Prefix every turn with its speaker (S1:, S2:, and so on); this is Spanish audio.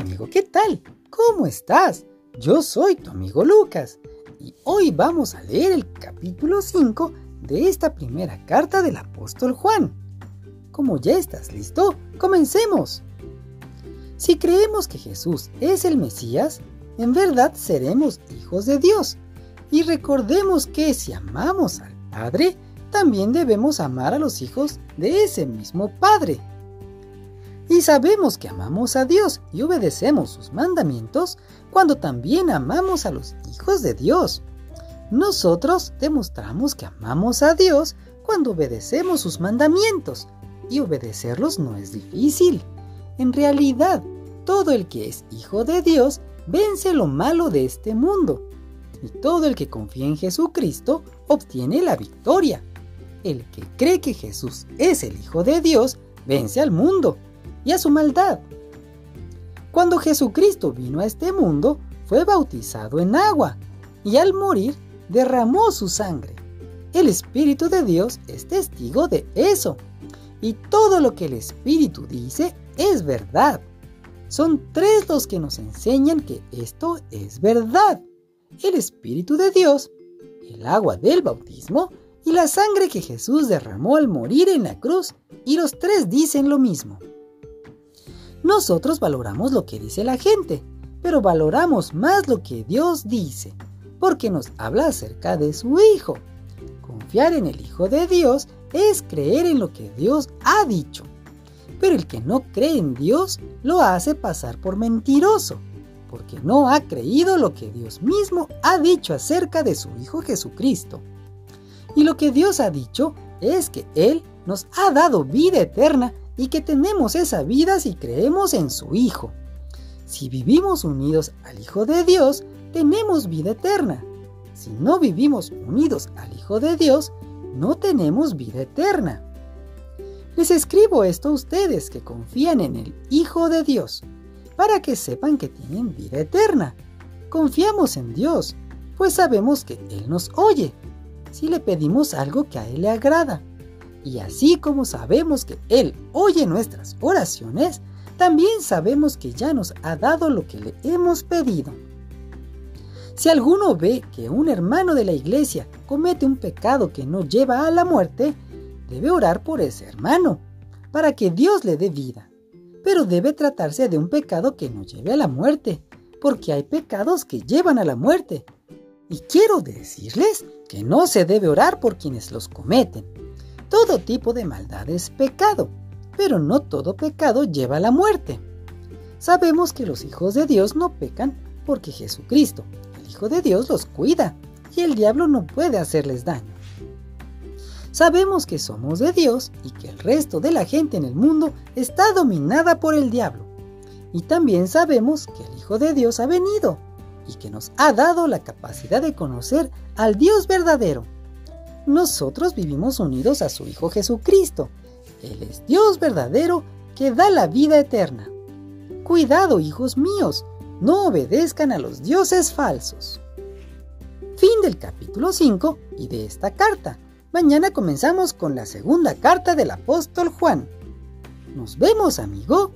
S1: Amigo, ¿qué tal? ¿Cómo estás? Yo soy tu amigo Lucas y hoy vamos a leer el capítulo 5 de esta primera carta del apóstol Juan. Como ya estás listo, comencemos. Si creemos que Jesús es el Mesías, en verdad seremos hijos de Dios. Y recordemos que si amamos al Padre, también debemos amar a los hijos de ese mismo Padre. Y sabemos que amamos a Dios y obedecemos sus mandamientos cuando también amamos a los hijos de Dios. Nosotros demostramos que amamos a Dios cuando obedecemos sus mandamientos y obedecerlos no es difícil. En realidad, todo el que es hijo de Dios vence lo malo de este mundo y todo el que confía en Jesucristo obtiene la victoria. El que cree que Jesús es el Hijo de Dios vence al mundo y a su maldad. Cuando Jesucristo vino a este mundo, fue bautizado en agua y al morir derramó su sangre. El Espíritu de Dios es testigo de eso. Y todo lo que el Espíritu dice es verdad. Son tres los que nos enseñan que esto es verdad. El Espíritu de Dios, el agua del bautismo y la sangre que Jesús derramó al morir en la cruz. Y los tres dicen lo mismo. Nosotros valoramos lo que dice la gente, pero valoramos más lo que Dios dice, porque nos habla acerca de su Hijo. Confiar en el Hijo de Dios es creer en lo que Dios ha dicho. Pero el que no cree en Dios lo hace pasar por mentiroso, porque no ha creído lo que Dios mismo ha dicho acerca de su Hijo Jesucristo. Y lo que Dios ha dicho es que Él nos ha dado vida eterna y que tenemos esa vida si creemos en su Hijo. Si vivimos unidos al Hijo de Dios, tenemos vida eterna. Si no vivimos unidos al Hijo de Dios, no tenemos vida eterna. Les escribo esto a ustedes que confían en el Hijo de Dios, para que sepan que tienen vida eterna. Confiamos en Dios, pues sabemos que Él nos oye, si le pedimos algo que a Él le agrada. Y así como sabemos que Él oye nuestras oraciones, también sabemos que ya nos ha dado lo que le hemos pedido. Si alguno ve que un hermano de la iglesia comete un pecado que no lleva a la muerte, debe orar por ese hermano, para que Dios le dé vida. Pero debe tratarse de un pecado que no lleve a la muerte, porque hay pecados que llevan a la muerte. Y quiero decirles que no se debe orar por quienes los cometen, todo tipo de maldad es pecado, pero no todo pecado lleva a la muerte. Sabemos que los hijos de Dios no pecan porque Jesucristo, el Hijo de Dios, los cuida y el diablo no puede hacerles daño. Sabemos que somos de Dios y que el resto de la gente en el mundo está dominada por el diablo. Y también sabemos que el Hijo de Dios ha venido y que nos ha dado la capacidad de conocer al Dios verdadero nosotros vivimos unidos a su Hijo Jesucristo. Él es Dios verdadero que da la vida eterna. Cuidado, hijos míos, no obedezcan a los dioses falsos. Fin del capítulo 5 y de esta carta. Mañana comenzamos con la segunda carta del apóstol Juan. Nos vemos, amigo.